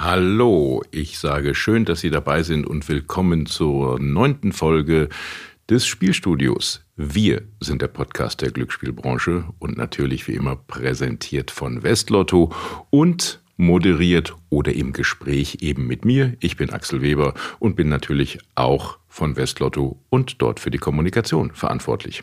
Hallo, ich sage schön, dass Sie dabei sind und willkommen zur neunten Folge des Spielstudios. Wir sind der Podcast der Glücksspielbranche und natürlich wie immer präsentiert von Westlotto und moderiert oder im Gespräch eben mit mir. Ich bin Axel Weber und bin natürlich auch von Westlotto und dort für die Kommunikation verantwortlich.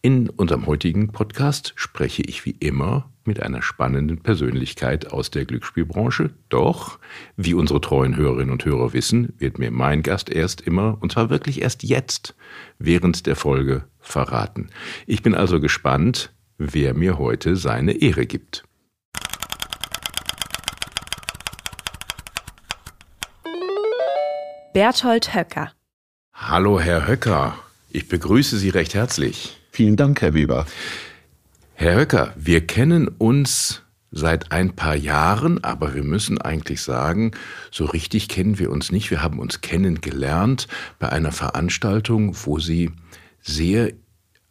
In unserem heutigen Podcast spreche ich wie immer mit einer spannenden Persönlichkeit aus der Glücksspielbranche. Doch, wie unsere treuen Hörerinnen und Hörer wissen, wird mir mein Gast erst immer, und zwar wirklich erst jetzt, während der Folge verraten. Ich bin also gespannt, wer mir heute seine Ehre gibt. Berthold Höcker. Hallo, Herr Höcker. Ich begrüße Sie recht herzlich. Vielen Dank, Herr Weber. Herr Höcker, wir kennen uns seit ein paar Jahren, aber wir müssen eigentlich sagen, so richtig kennen wir uns nicht. Wir haben uns kennengelernt bei einer Veranstaltung, wo Sie sehr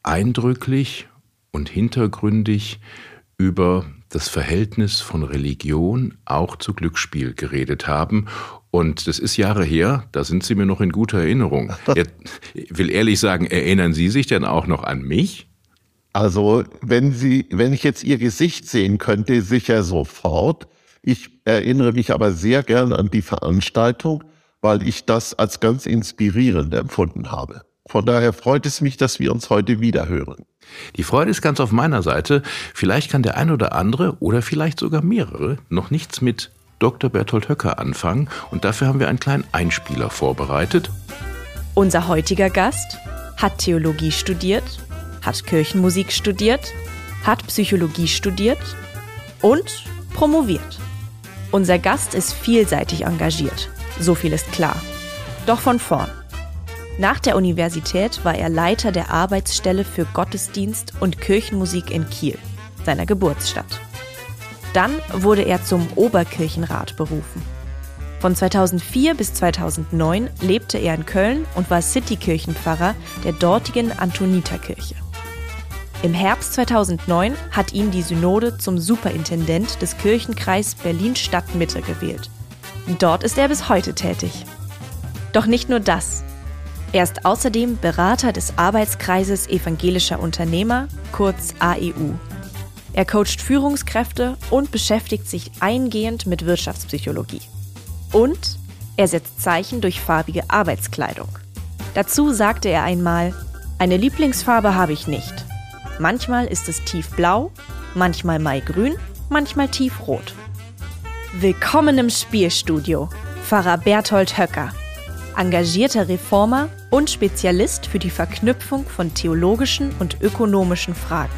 eindrücklich und hintergründig über das Verhältnis von Religion auch zu Glücksspiel geredet haben. Und das ist Jahre her, da sind Sie mir noch in guter Erinnerung. Ich will ehrlich sagen, erinnern Sie sich denn auch noch an mich? Also, wenn Sie, wenn ich jetzt Ihr Gesicht sehen könnte, sicher sofort. Ich erinnere mich aber sehr gern an die Veranstaltung, weil ich das als ganz inspirierend empfunden habe. Von daher freut es mich, dass wir uns heute wieder hören. Die Freude ist ganz auf meiner Seite. Vielleicht kann der ein oder andere oder vielleicht sogar mehrere noch nichts mit Dr. Berthold Höcker anfangen und dafür haben wir einen kleinen Einspieler vorbereitet. Unser heutiger Gast hat Theologie studiert, hat Kirchenmusik studiert, hat Psychologie studiert und promoviert. Unser Gast ist vielseitig engagiert, so viel ist klar. Doch von vorn. Nach der Universität war er Leiter der Arbeitsstelle für Gottesdienst und Kirchenmusik in Kiel, seiner Geburtsstadt. Dann wurde er zum Oberkirchenrat berufen. Von 2004 bis 2009 lebte er in Köln und war Citykirchenpfarrer der dortigen Antoniterkirche. Im Herbst 2009 hat ihn die Synode zum Superintendent des Kirchenkreis Berlin-Stadtmitte gewählt. Dort ist er bis heute tätig. Doch nicht nur das. Er ist außerdem Berater des Arbeitskreises evangelischer Unternehmer, kurz AEU. Er coacht Führungskräfte und beschäftigt sich eingehend mit Wirtschaftspsychologie. Und er setzt Zeichen durch farbige Arbeitskleidung. Dazu sagte er einmal, eine Lieblingsfarbe habe ich nicht. Manchmal ist es tiefblau, manchmal maigrün, manchmal tiefrot. Willkommen im Spielstudio, Pfarrer Berthold Höcker engagierter Reformer und Spezialist für die Verknüpfung von theologischen und ökonomischen Fragen.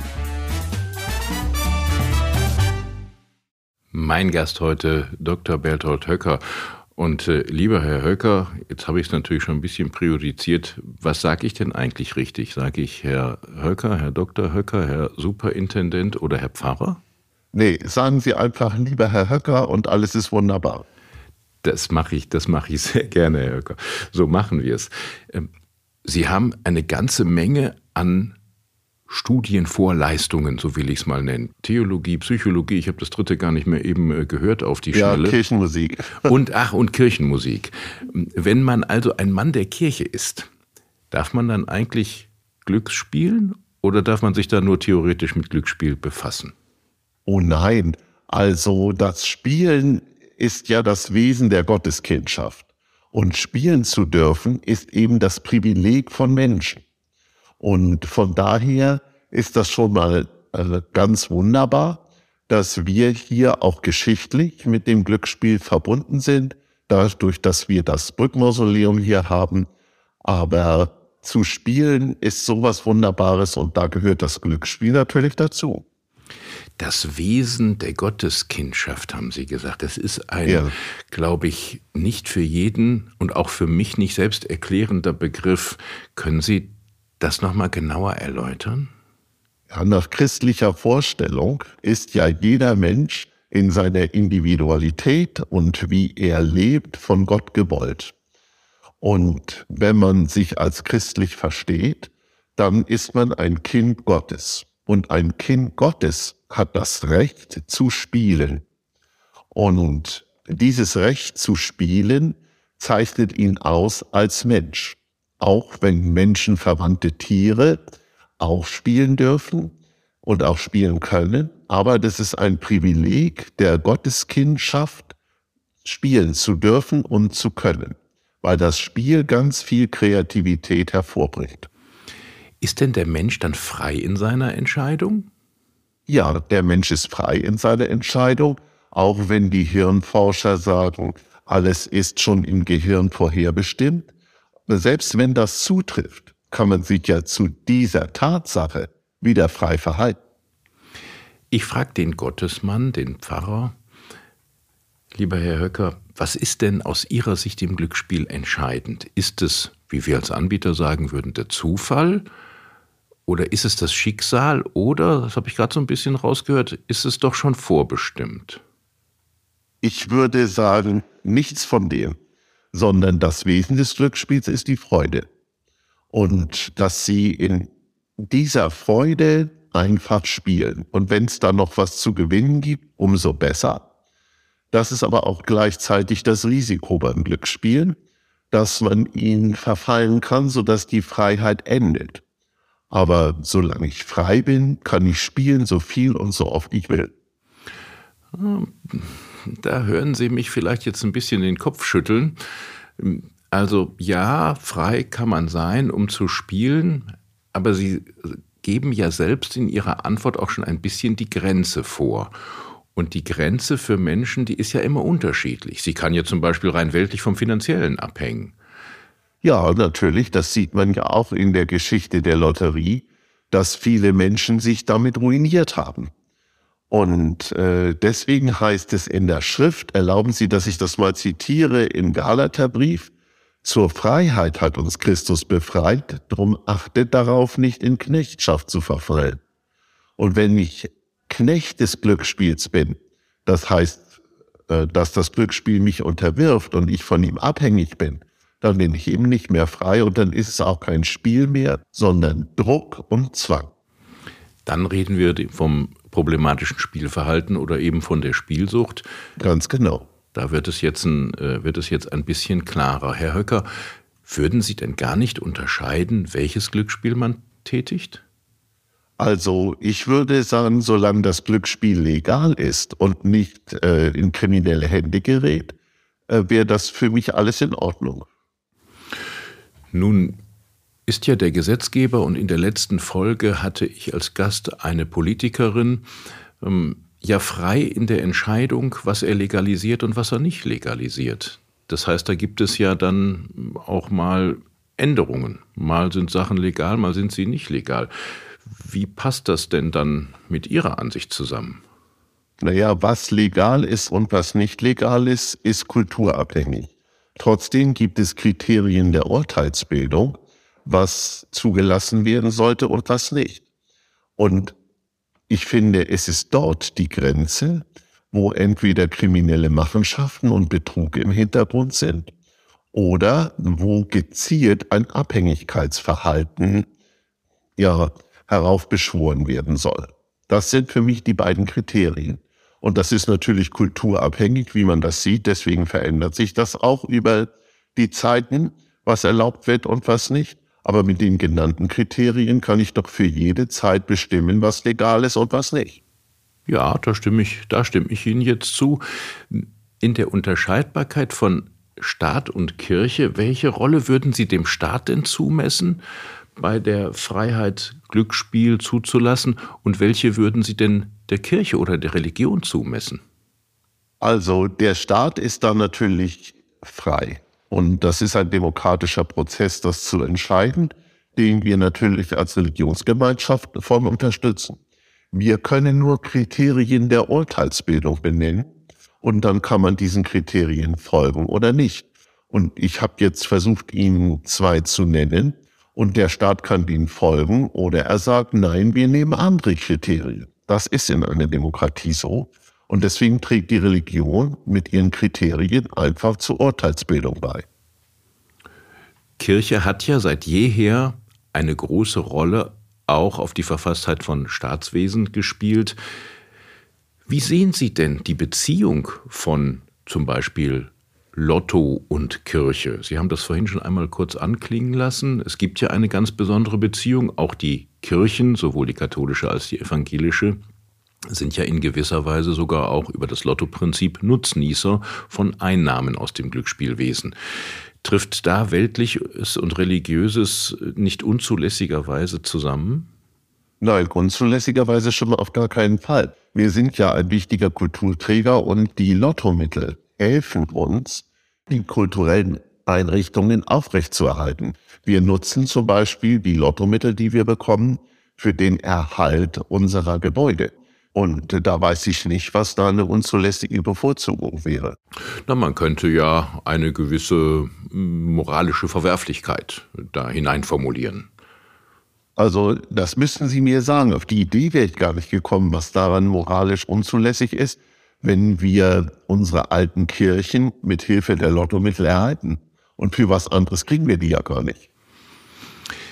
Mein Gast heute, Dr. Berthold Höcker. Und äh, lieber Herr Höcker, jetzt habe ich es natürlich schon ein bisschen priorisiert. Was sage ich denn eigentlich richtig? Sage ich Herr Höcker, Herr Dr. Höcker, Herr Superintendent oder Herr Pfarrer? Nee, sagen Sie einfach lieber Herr Höcker und alles ist wunderbar. Das mache ich, das mache ich sehr gerne, Herr Höcker. So machen wir es. Ähm, Sie haben eine ganze Menge an Studienvorleistungen, so will ich es mal nennen. Theologie, Psychologie, ich habe das dritte gar nicht mehr eben äh, gehört auf die Schnelle. Ja, Kirchenmusik. Und ach, und Kirchenmusik. Wenn man also ein Mann der Kirche ist, darf man dann eigentlich Glücksspielen oder darf man sich da nur theoretisch mit Glücksspiel befassen? Oh nein, also das Spielen ist ja das Wesen der Gotteskindschaft. Und spielen zu dürfen ist eben das Privileg von Menschen. Und von daher ist das schon mal also ganz wunderbar, dass wir hier auch geschichtlich mit dem Glücksspiel verbunden sind, dadurch, dass wir das Brückmausoleum hier haben. Aber zu spielen ist sowas Wunderbares und da gehört das Glücksspiel natürlich dazu. Das Wesen der Gotteskindschaft, haben Sie gesagt. Das ist ein, ja. glaube ich, nicht für jeden und auch für mich nicht selbst erklärender Begriff. Können Sie das nochmal genauer erläutern? Ja, nach christlicher Vorstellung ist ja jeder Mensch in seiner Individualität und wie er lebt von Gott gewollt. Und wenn man sich als christlich versteht, dann ist man ein Kind Gottes. Und ein Kind Gottes hat das Recht zu spielen. Und dieses Recht zu spielen zeichnet ihn aus als Mensch. Auch wenn menschenverwandte Tiere auch spielen dürfen und auch spielen können. Aber das ist ein Privileg der Gotteskindschaft, spielen zu dürfen und zu können, weil das Spiel ganz viel Kreativität hervorbringt. Ist denn der Mensch dann frei in seiner Entscheidung? Ja, der Mensch ist frei in seiner Entscheidung, auch wenn die Hirnforscher sagen, alles ist schon im Gehirn vorherbestimmt. Selbst wenn das zutrifft, kann man sich ja zu dieser Tatsache wieder frei verhalten. Ich frage den Gottesmann, den Pfarrer, lieber Herr Höcker, was ist denn aus Ihrer Sicht im Glücksspiel entscheidend? Ist es, wie wir als Anbieter sagen würden, der Zufall? Oder ist es das Schicksal? Oder, das habe ich gerade so ein bisschen rausgehört, ist es doch schon vorbestimmt? Ich würde sagen, nichts von dem, sondern das Wesen des Glücksspiels ist die Freude und dass sie in dieser Freude einfach spielen. Und wenn es da noch was zu gewinnen gibt, umso besser. Das ist aber auch gleichzeitig das Risiko beim Glücksspielen, dass man ihn verfallen kann, sodass die Freiheit endet. Aber solange ich frei bin, kann ich spielen, so viel und so oft ich will. Da hören Sie mich vielleicht jetzt ein bisschen den Kopf schütteln. Also ja, frei kann man sein, um zu spielen, aber Sie geben ja selbst in Ihrer Antwort auch schon ein bisschen die Grenze vor. Und die Grenze für Menschen, die ist ja immer unterschiedlich. Sie kann ja zum Beispiel rein weltlich vom Finanziellen abhängen. Ja, natürlich, das sieht man ja auch in der Geschichte der Lotterie, dass viele Menschen sich damit ruiniert haben. Und äh, deswegen heißt es in der Schrift, erlauben Sie, dass ich das mal zitiere, im Galaterbrief, zur Freiheit hat uns Christus befreit, drum achtet darauf, nicht in Knechtschaft zu verfallen. Und wenn ich Knecht des Glücksspiels bin, das heißt, äh, dass das Glücksspiel mich unterwirft und ich von ihm abhängig bin, dann bin ich eben nicht mehr frei und dann ist es auch kein Spiel mehr, sondern Druck und Zwang. Dann reden wir vom problematischen Spielverhalten oder eben von der Spielsucht. Ganz genau. Da wird es jetzt ein, äh, wird es jetzt ein bisschen klarer. Herr Höcker, würden Sie denn gar nicht unterscheiden, welches Glücksspiel man tätigt? Also ich würde sagen, solange das Glücksspiel legal ist und nicht äh, in kriminelle Hände gerät, äh, wäre das für mich alles in Ordnung. Nun ist ja der Gesetzgeber und in der letzten Folge hatte ich als Gast eine Politikerin, ähm, ja frei in der Entscheidung, was er legalisiert und was er nicht legalisiert. Das heißt, da gibt es ja dann auch mal Änderungen. Mal sind Sachen legal, mal sind sie nicht legal. Wie passt das denn dann mit Ihrer Ansicht zusammen? Naja, was legal ist und was nicht legal ist, ist kulturabhängig. Trotzdem gibt es Kriterien der Urteilsbildung, was zugelassen werden sollte und was nicht. Und ich finde, es ist dort die Grenze, wo entweder kriminelle Machenschaften und Betrug im Hintergrund sind oder wo gezielt ein Abhängigkeitsverhalten ja, heraufbeschworen werden soll. Das sind für mich die beiden Kriterien. Und das ist natürlich kulturabhängig, wie man das sieht. Deswegen verändert sich das auch über die Zeiten, was erlaubt wird und was nicht. Aber mit den genannten Kriterien kann ich doch für jede Zeit bestimmen, was legal ist und was nicht. Ja, da stimme ich, da stimme ich Ihnen jetzt zu. In der Unterscheidbarkeit von Staat und Kirche, welche Rolle würden Sie dem Staat denn zumessen, bei der Freiheit Glücksspiel zuzulassen? Und welche würden Sie denn der Kirche oder der Religion zumessen? Also der Staat ist da natürlich frei. Und das ist ein demokratischer Prozess, das zu entscheiden, den wir natürlich als Religionsgemeinschaft voll unterstützen. Wir können nur Kriterien der Urteilsbildung benennen und dann kann man diesen Kriterien folgen oder nicht. Und ich habe jetzt versucht, Ihnen zwei zu nennen und der Staat kann ihnen folgen oder er sagt, nein, wir nehmen andere Kriterien. Das ist in einer Demokratie so. Und deswegen trägt die Religion mit ihren Kriterien einfach zur Urteilsbildung bei. Kirche hat ja seit jeher eine große Rolle auch auf die Verfasstheit von Staatswesen gespielt. Wie sehen Sie denn die Beziehung von zum Beispiel Lotto und Kirche? Sie haben das vorhin schon einmal kurz anklingen lassen. Es gibt ja eine ganz besondere Beziehung. Auch die Kirchen, sowohl die katholische als die evangelische, sind ja in gewisser Weise sogar auch über das Lottoprinzip Nutznießer von Einnahmen aus dem Glücksspielwesen. Trifft da Weltliches und Religiöses nicht unzulässigerweise zusammen? Nein, unzulässigerweise schon mal auf gar keinen Fall. Wir sind ja ein wichtiger Kulturträger und die Lottomittel helfen uns, die kulturellen Einrichtungen aufrechtzuerhalten. Wir nutzen zum Beispiel die Lottomittel, die wir bekommen, für den Erhalt unserer Gebäude. Und da weiß ich nicht, was da eine unzulässige Bevorzugung wäre. Na, man könnte ja eine gewisse moralische Verwerflichkeit da hinein formulieren. Also, das müssen Sie mir sagen. Auf die Idee wäre ich gar nicht gekommen, was daran moralisch unzulässig ist, wenn wir unsere alten Kirchen mit Hilfe der Lottomittel erhalten. Und für was anderes kriegen wir die ja gar nicht.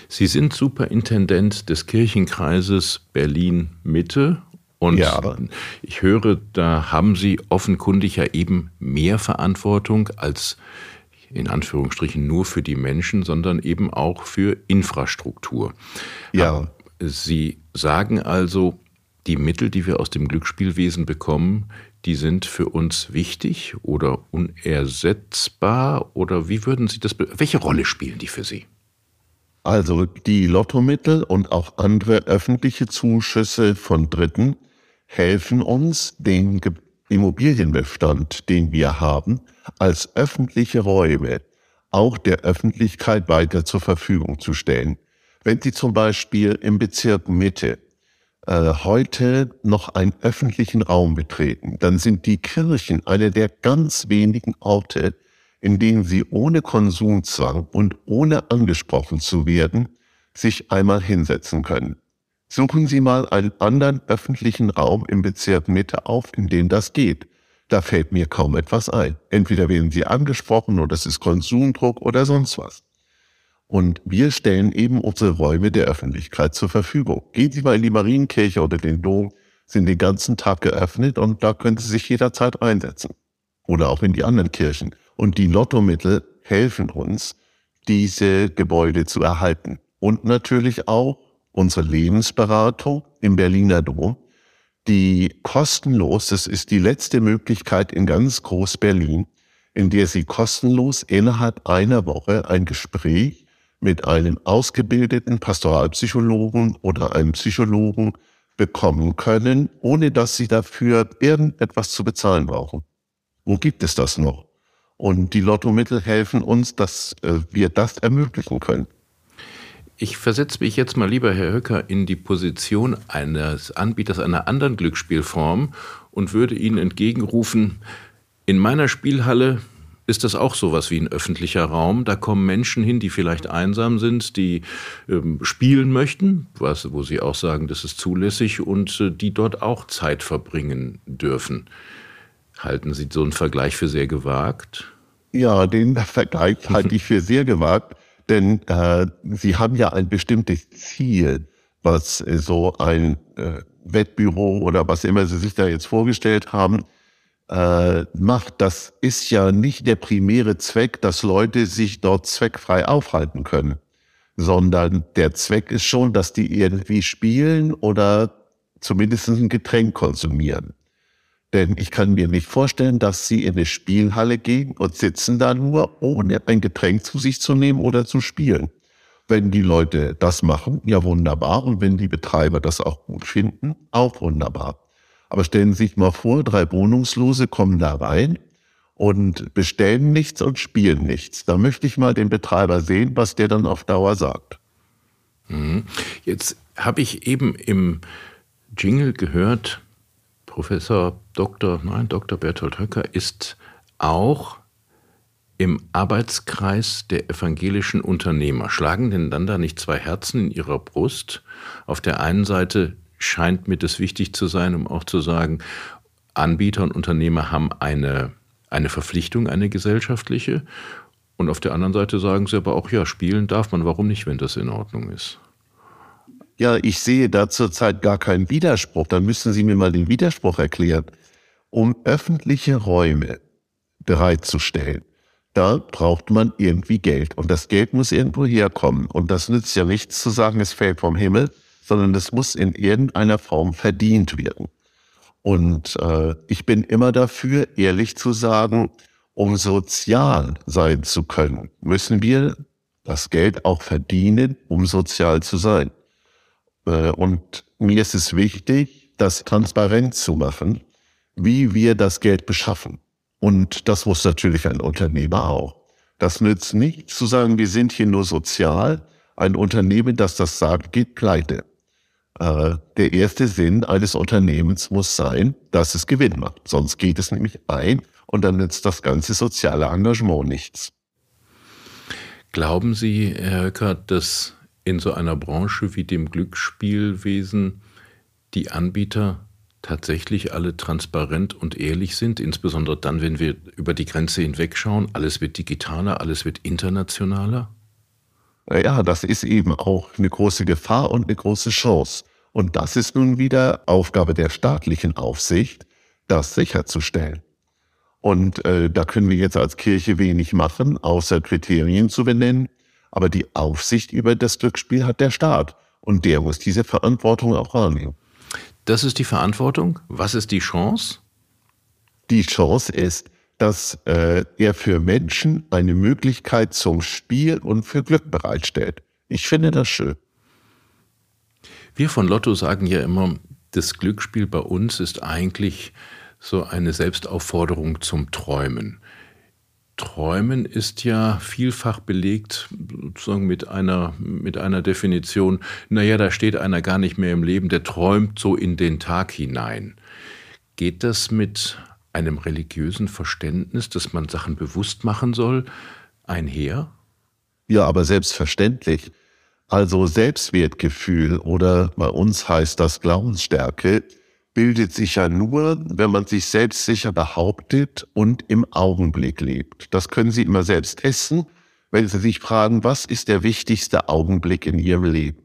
Sie sind Superintendent des Kirchenkreises Berlin Mitte und ja. ich höre, da haben Sie offenkundig ja eben mehr Verantwortung als in Anführungsstrichen nur für die Menschen, sondern eben auch für Infrastruktur. Ja. Sie sagen also, die Mittel, die wir aus dem Glücksspielwesen bekommen, die sind für uns wichtig oder unersetzbar oder wie würden Sie das, welche Rolle spielen die für Sie? Also die Lottomittel und auch andere öffentliche Zuschüsse von Dritten helfen uns, den Immobilienbestand, den wir haben, als öffentliche Räume auch der Öffentlichkeit weiter zur Verfügung zu stellen. Wenn Sie zum Beispiel im Bezirk Mitte äh, heute noch einen öffentlichen Raum betreten, dann sind die Kirchen eine der ganz wenigen Orte, in denen Sie ohne Konsumzwang und ohne angesprochen zu werden, sich einmal hinsetzen können. Suchen Sie mal einen anderen öffentlichen Raum im Bezirk Mitte auf, in dem das geht. Da fällt mir kaum etwas ein. Entweder werden Sie angesprochen oder es ist Konsumdruck oder sonst was. Und wir stellen eben unsere Räume der Öffentlichkeit zur Verfügung. Gehen Sie mal in die Marienkirche oder den Dom, sind den ganzen Tag geöffnet und da können Sie sich jederzeit einsetzen. Oder auch in die anderen Kirchen. Und die Lottomittel helfen uns, diese Gebäude zu erhalten. Und natürlich auch unsere Lebensberatung im Berliner Dom, die kostenlos, das ist die letzte Möglichkeit in ganz Groß-Berlin, in der Sie kostenlos innerhalb einer Woche ein Gespräch mit einem ausgebildeten Pastoralpsychologen oder einem Psychologen bekommen können, ohne dass Sie dafür irgendetwas zu bezahlen brauchen. Wo gibt es das noch? Und die Lottomittel helfen uns, dass äh, wir das ermöglichen können. Ich versetze mich jetzt mal lieber, Herr Höcker, in die Position eines Anbieters einer anderen Glücksspielform und würde Ihnen entgegenrufen, in meiner Spielhalle ist das auch sowas wie ein öffentlicher Raum. Da kommen Menschen hin, die vielleicht einsam sind, die ähm, spielen möchten, was, wo sie auch sagen, das ist zulässig und äh, die dort auch Zeit verbringen dürfen. Halten Sie so einen Vergleich für sehr gewagt? Ja, den Vergleich halte ich für sehr gewagt. Denn äh, sie haben ja ein bestimmtes Ziel, was äh, so ein äh, Wettbüro oder was immer sie sich da jetzt vorgestellt haben, äh, macht. Das ist ja nicht der primäre Zweck, dass Leute sich dort zweckfrei aufhalten können, sondern der Zweck ist schon, dass die irgendwie spielen oder zumindest ein Getränk konsumieren. Denn ich kann mir nicht vorstellen, dass sie in eine Spielhalle gehen und sitzen da nur, ohne ein Getränk zu sich zu nehmen oder zu spielen. Wenn die Leute das machen, ja wunderbar. Und wenn die Betreiber das auch gut finden, auch wunderbar. Aber stellen Sie sich mal vor, drei Wohnungslose kommen da rein und bestellen nichts und spielen nichts. Da möchte ich mal den Betreiber sehen, was der dann auf Dauer sagt. Mhm. Jetzt habe ich eben im Jingle gehört, Professor Dr. Nein, Dr. Bertolt Höcker ist auch im Arbeitskreis der evangelischen Unternehmer. Schlagen denn dann da nicht zwei Herzen in ihrer Brust? Auf der einen Seite scheint mir das wichtig zu sein, um auch zu sagen, Anbieter und Unternehmer haben eine, eine Verpflichtung, eine gesellschaftliche. Und auf der anderen Seite sagen sie aber auch, ja, spielen darf man, warum nicht, wenn das in Ordnung ist? Ja, ich sehe da zurzeit gar keinen Widerspruch. Dann müssen Sie mir mal den Widerspruch erklären. Um öffentliche Räume bereitzustellen, da braucht man irgendwie Geld. Und das Geld muss irgendwo herkommen. Und das nützt ja nichts zu sagen, es fällt vom Himmel, sondern es muss in irgendeiner Form verdient werden. Und äh, ich bin immer dafür, ehrlich zu sagen, um sozial sein zu können, müssen wir das Geld auch verdienen, um sozial zu sein. Äh, und mir ist es wichtig, das transparent zu machen, wie wir das Geld beschaffen. Und das muss natürlich ein Unternehmer auch. Das nützt nicht zu sagen, wir sind hier nur sozial. Ein Unternehmen, das das sagt, geht pleite. Äh, der erste Sinn eines Unternehmens muss sein, dass es Gewinn macht. Sonst geht es nämlich ein und dann nützt das ganze soziale Engagement nichts. Glauben Sie, Herr Höcker, dass in so einer Branche wie dem Glücksspielwesen die Anbieter tatsächlich alle transparent und ehrlich sind, insbesondere dann, wenn wir über die Grenze hinwegschauen, alles wird digitaler, alles wird internationaler? Ja, das ist eben auch eine große Gefahr und eine große Chance. Und das ist nun wieder Aufgabe der staatlichen Aufsicht, das sicherzustellen. Und äh, da können wir jetzt als Kirche wenig machen, außer Kriterien zu benennen. Aber die Aufsicht über das Glücksspiel hat der Staat. Und der muss diese Verantwortung auch wahrnehmen. Das ist die Verantwortung. Was ist die Chance? Die Chance ist, dass äh, er für Menschen eine Möglichkeit zum Spiel und für Glück bereitstellt. Ich finde das schön. Wir von Lotto sagen ja immer, das Glücksspiel bei uns ist eigentlich so eine Selbstaufforderung zum Träumen. Träumen ist ja vielfach belegt, sozusagen mit einer, mit einer Definition, naja, da steht einer gar nicht mehr im Leben, der träumt so in den Tag hinein. Geht das mit einem religiösen Verständnis, dass man Sachen bewusst machen soll, einher? Ja, aber selbstverständlich. Also Selbstwertgefühl oder bei uns heißt das Glaubensstärke bildet sich ja nur, wenn man sich selbstsicher behauptet und im Augenblick lebt. Das können Sie immer selbst testen, wenn Sie sich fragen, was ist der wichtigste Augenblick in Ihrem Leben?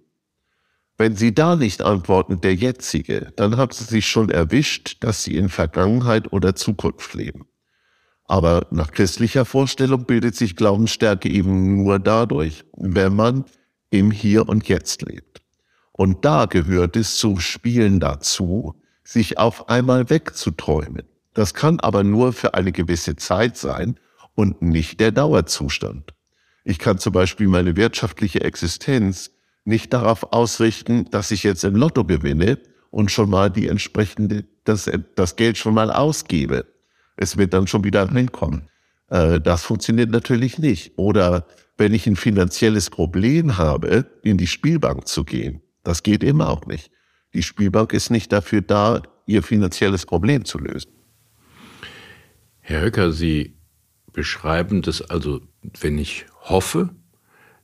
Wenn Sie da nicht antworten, der jetzige, dann haben Sie sich schon erwischt, dass Sie in Vergangenheit oder Zukunft leben. Aber nach christlicher Vorstellung bildet sich Glaubensstärke eben nur dadurch, wenn man im Hier und Jetzt lebt. Und da gehört es zum Spielen dazu, sich auf einmal wegzuträumen. Das kann aber nur für eine gewisse Zeit sein und nicht der Dauerzustand. Ich kann zum Beispiel meine wirtschaftliche Existenz nicht darauf ausrichten, dass ich jetzt im Lotto gewinne und schon mal die entsprechende, das, das Geld schon mal ausgebe. Es wird dann schon wieder reinkommen. Äh, das funktioniert natürlich nicht. Oder wenn ich ein finanzielles Problem habe, in die Spielbank zu gehen. Das geht immer auch nicht. Die Spielbank ist nicht dafür da, ihr finanzielles Problem zu lösen. Herr Höcker, Sie beschreiben das also, wenn ich hoffe,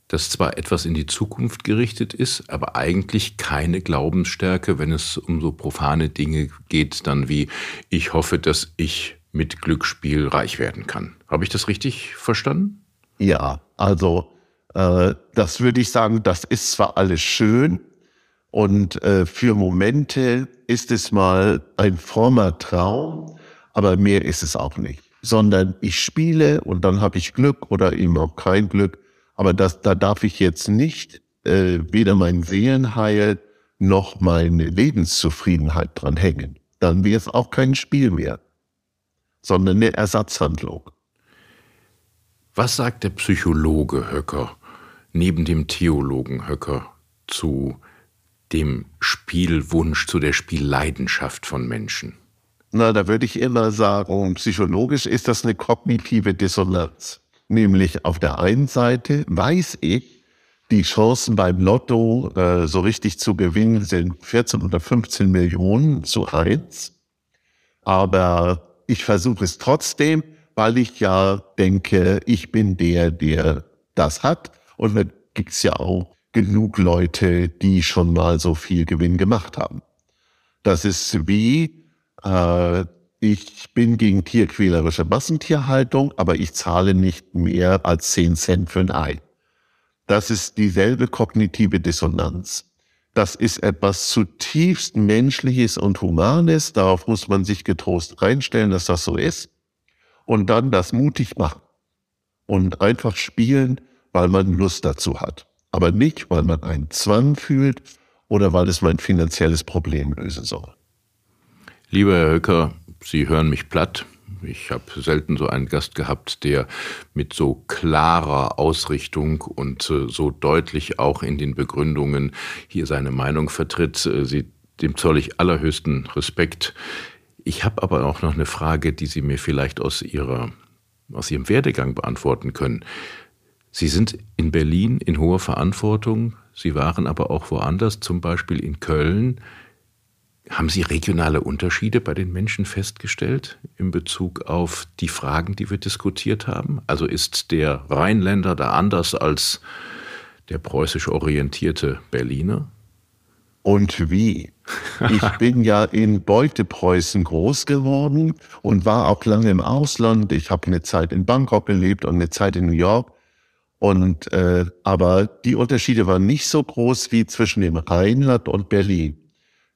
dass zwar etwas in die Zukunft gerichtet ist, aber eigentlich keine Glaubensstärke, wenn es um so profane Dinge geht, dann wie ich hoffe, dass ich mit Glücksspiel reich werden kann. Habe ich das richtig verstanden? Ja, also äh, das würde ich sagen, das ist zwar alles schön, und äh, für Momente ist es mal ein frommer Traum, aber mehr ist es auch nicht. Sondern ich spiele und dann habe ich Glück oder eben auch kein Glück. Aber das, da darf ich jetzt nicht äh, weder mein Seelenheil noch meine Lebenszufriedenheit dran hängen. Dann wäre es auch kein Spiel mehr, sondern eine Ersatzhandlung. Was sagt der Psychologe Höcker neben dem Theologen Höcker zu dem Spielwunsch, zu der Spielleidenschaft von Menschen? Na, da würde ich immer sagen, psychologisch ist das eine kognitive Dissonanz. Nämlich auf der einen Seite weiß ich, Die Chancen beim Lotto äh, so richtig zu gewinnen sind 14 oder 15 Millionen zu eins. Aber ich versuche es trotzdem, weil ich ja denke, ich bin der, der das hat. Und da gibt's ja auch genug Leute, die schon mal so viel Gewinn gemacht haben. Das ist wie, äh, ich bin gegen tierquälerische Massentierhaltung, aber ich zahle nicht mehr als 10 Cent für ein Ei. Das ist dieselbe kognitive Dissonanz. Das ist etwas zutiefst Menschliches und Humanes. Darauf muss man sich getrost reinstellen, dass das so ist. Und dann das mutig machen. Und einfach spielen, weil man Lust dazu hat. Aber nicht, weil man einen Zwang fühlt oder weil es mein finanzielles Problem lösen soll. Lieber Herr Höcker, Sie hören mich platt. Ich habe selten so einen Gast gehabt, der mit so klarer Ausrichtung und äh, so deutlich auch in den Begründungen hier seine Meinung vertritt. Äh, Sie, dem zoll ich allerhöchsten Respekt. Ich habe aber auch noch eine Frage, die Sie mir vielleicht aus, ihrer, aus Ihrem Werdegang beantworten können. Sie sind in Berlin in hoher Verantwortung, Sie waren aber auch woanders, zum Beispiel in Köln. Haben Sie regionale Unterschiede bei den Menschen festgestellt in Bezug auf die Fragen, die wir diskutiert haben? Also ist der Rheinländer da anders als der preußisch orientierte Berliner? Und wie? Ich bin ja in Beutepreußen groß geworden und war auch lange im Ausland. Ich habe eine Zeit in Bangkok gelebt und eine Zeit in New York. Und äh, aber die Unterschiede waren nicht so groß wie zwischen dem Rheinland und Berlin.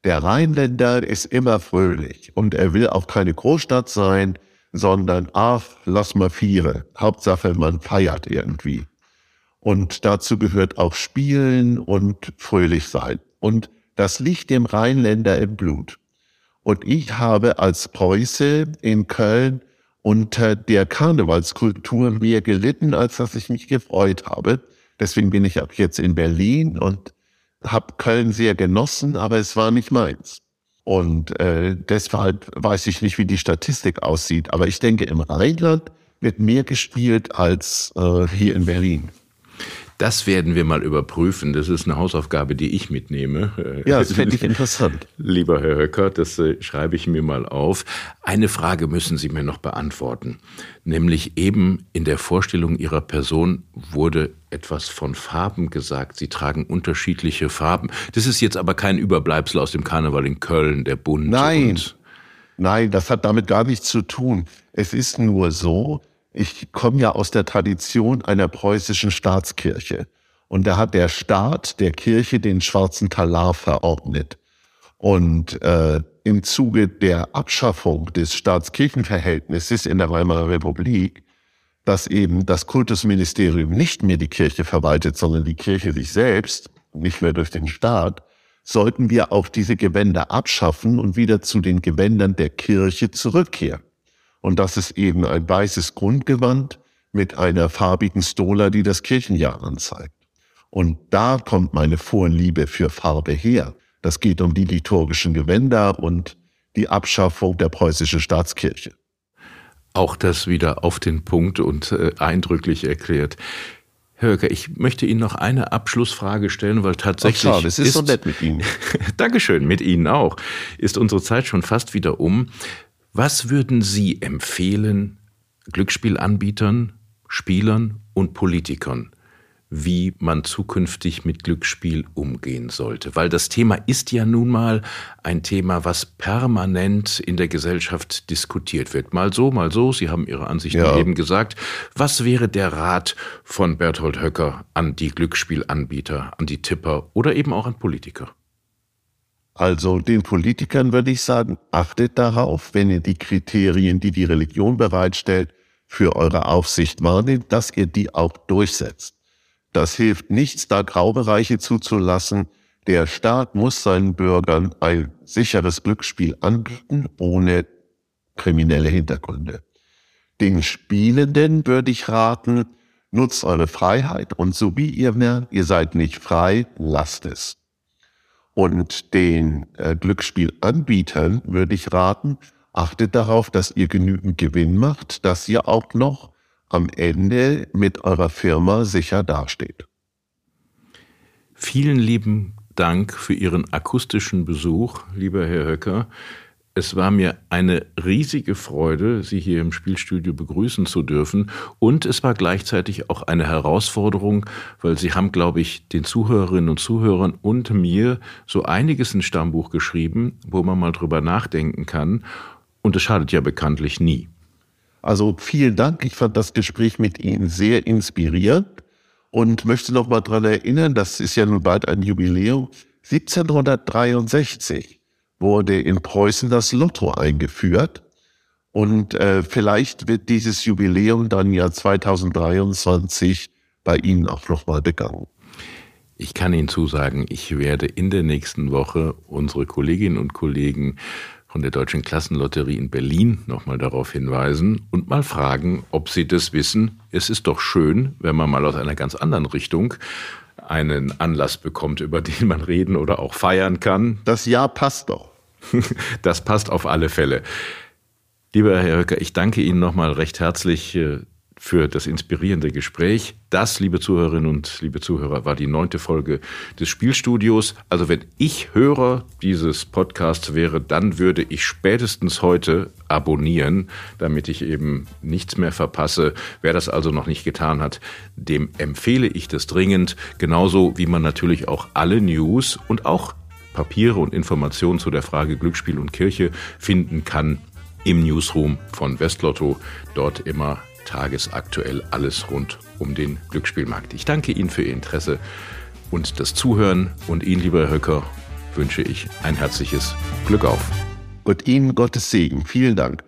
Der Rheinländer ist immer fröhlich und er will auch keine Großstadt sein, sondern ach, lass mal viere. Hauptsache, man feiert irgendwie. Und dazu gehört auch Spielen und fröhlich sein. Und das liegt dem Rheinländer im Blut. Und ich habe als Preuße in Köln unter der Karnevalskultur mehr gelitten, als dass ich mich gefreut habe. Deswegen bin ich ab jetzt in Berlin und habe Köln sehr genossen, aber es war nicht meins. Und äh, deshalb weiß ich nicht, wie die Statistik aussieht. Aber ich denke, im Rheinland wird mehr gespielt als äh, hier in Berlin. Das werden wir mal überprüfen. Das ist eine Hausaufgabe, die ich mitnehme. Ja, das finde ich interessant. Lieber Herr Höcker, das äh, schreibe ich mir mal auf. Eine Frage müssen Sie mir noch beantworten. Nämlich eben in der Vorstellung Ihrer Person wurde etwas von Farben gesagt. Sie tragen unterschiedliche Farben. Das ist jetzt aber kein Überbleibsel aus dem Karneval in Köln, der Bund. Nein. Nein, das hat damit gar nichts zu tun. Es ist nur so, ich komme ja aus der Tradition einer preußischen Staatskirche. Und da hat der Staat der Kirche den schwarzen Talar verordnet. Und äh, im Zuge der Abschaffung des Staatskirchenverhältnisses in der Weimarer Republik, dass eben das Kultusministerium nicht mehr die Kirche verwaltet, sondern die Kirche sich selbst, nicht mehr durch den Staat, sollten wir auch diese Gewänder abschaffen und wieder zu den Gewändern der Kirche zurückkehren. Und das ist eben ein weißes Grundgewand mit einer farbigen Stola, die das Kirchenjahr anzeigt. Und da kommt meine Vorliebe für Farbe her. Das geht um die liturgischen Gewänder und die Abschaffung der preußischen Staatskirche. Auch das wieder auf den Punkt und äh, eindrücklich erklärt. Herr Höcker, ich möchte Ihnen noch eine Abschlussfrage stellen, weil tatsächlich. Ach, schade, es ist, ist so nett mit Ihnen. Dankeschön, mit Ihnen auch. Ist unsere Zeit schon fast wieder um. Was würden Sie empfehlen Glücksspielanbietern, Spielern und Politikern, wie man zukünftig mit Glücksspiel umgehen sollte? Weil das Thema ist ja nun mal ein Thema, was permanent in der Gesellschaft diskutiert wird. Mal so, mal so. Sie haben Ihre Ansichten ja. eben gesagt. Was wäre der Rat von Berthold Höcker an die Glücksspielanbieter, an die Tipper oder eben auch an Politiker? Also den Politikern würde ich sagen, achtet darauf, wenn ihr die Kriterien, die die Religion bereitstellt, für eure Aufsicht wahrnehmt, dass ihr die auch durchsetzt. Das hilft nichts, da Graubereiche zuzulassen. Der Staat muss seinen Bürgern ein sicheres Glücksspiel anbieten, ohne kriminelle Hintergründe. Den Spielenden würde ich raten, nutzt eure Freiheit und so wie ihr merkt, ihr seid nicht frei, lasst es. Und den äh, Glücksspielanbietern würde ich raten, achtet darauf, dass ihr genügend Gewinn macht, dass ihr auch noch am Ende mit eurer Firma sicher dasteht. Vielen lieben Dank für Ihren akustischen Besuch, lieber Herr Höcker. Es war mir eine riesige Freude, Sie hier im Spielstudio begrüßen zu dürfen. Und es war gleichzeitig auch eine Herausforderung, weil Sie haben, glaube ich, den Zuhörerinnen und Zuhörern und mir so einiges in Stammbuch geschrieben, wo man mal drüber nachdenken kann. Und es schadet ja bekanntlich nie. Also vielen Dank. Ich fand das Gespräch mit Ihnen sehr inspirierend und möchte noch mal daran erinnern, das ist ja nun bald ein Jubiläum. 1763 wurde in Preußen das Lotto eingeführt. Und äh, vielleicht wird dieses Jubiläum dann ja 2023 bei Ihnen auch nochmal begangen. Ich kann Ihnen zusagen, ich werde in der nächsten Woche unsere Kolleginnen und Kollegen von der Deutschen Klassenlotterie in Berlin nochmal darauf hinweisen und mal fragen, ob sie das wissen. Es ist doch schön, wenn man mal aus einer ganz anderen Richtung einen Anlass bekommt, über den man reden oder auch feiern kann. Das Jahr passt doch. Das passt auf alle Fälle. Lieber Herr Höcker, ich danke Ihnen nochmal recht herzlich äh, für das inspirierende Gespräch. Das, liebe Zuhörerinnen und liebe Zuhörer, war die neunte Folge des Spielstudios. Also wenn ich Hörer dieses Podcasts wäre, dann würde ich spätestens heute abonnieren, damit ich eben nichts mehr verpasse. Wer das also noch nicht getan hat, dem empfehle ich das dringend. Genauso wie man natürlich auch alle News und auch Papiere und Informationen zu der Frage Glücksspiel und Kirche finden kann im Newsroom von Westlotto. Dort immer tagesaktuell alles rund um den Glücksspielmarkt. Ich danke Ihnen für Ihr Interesse und das Zuhören und Ihnen, lieber Herr Höcker, wünsche ich ein herzliches Glück auf. Und Ihnen Gottes Segen. Vielen Dank.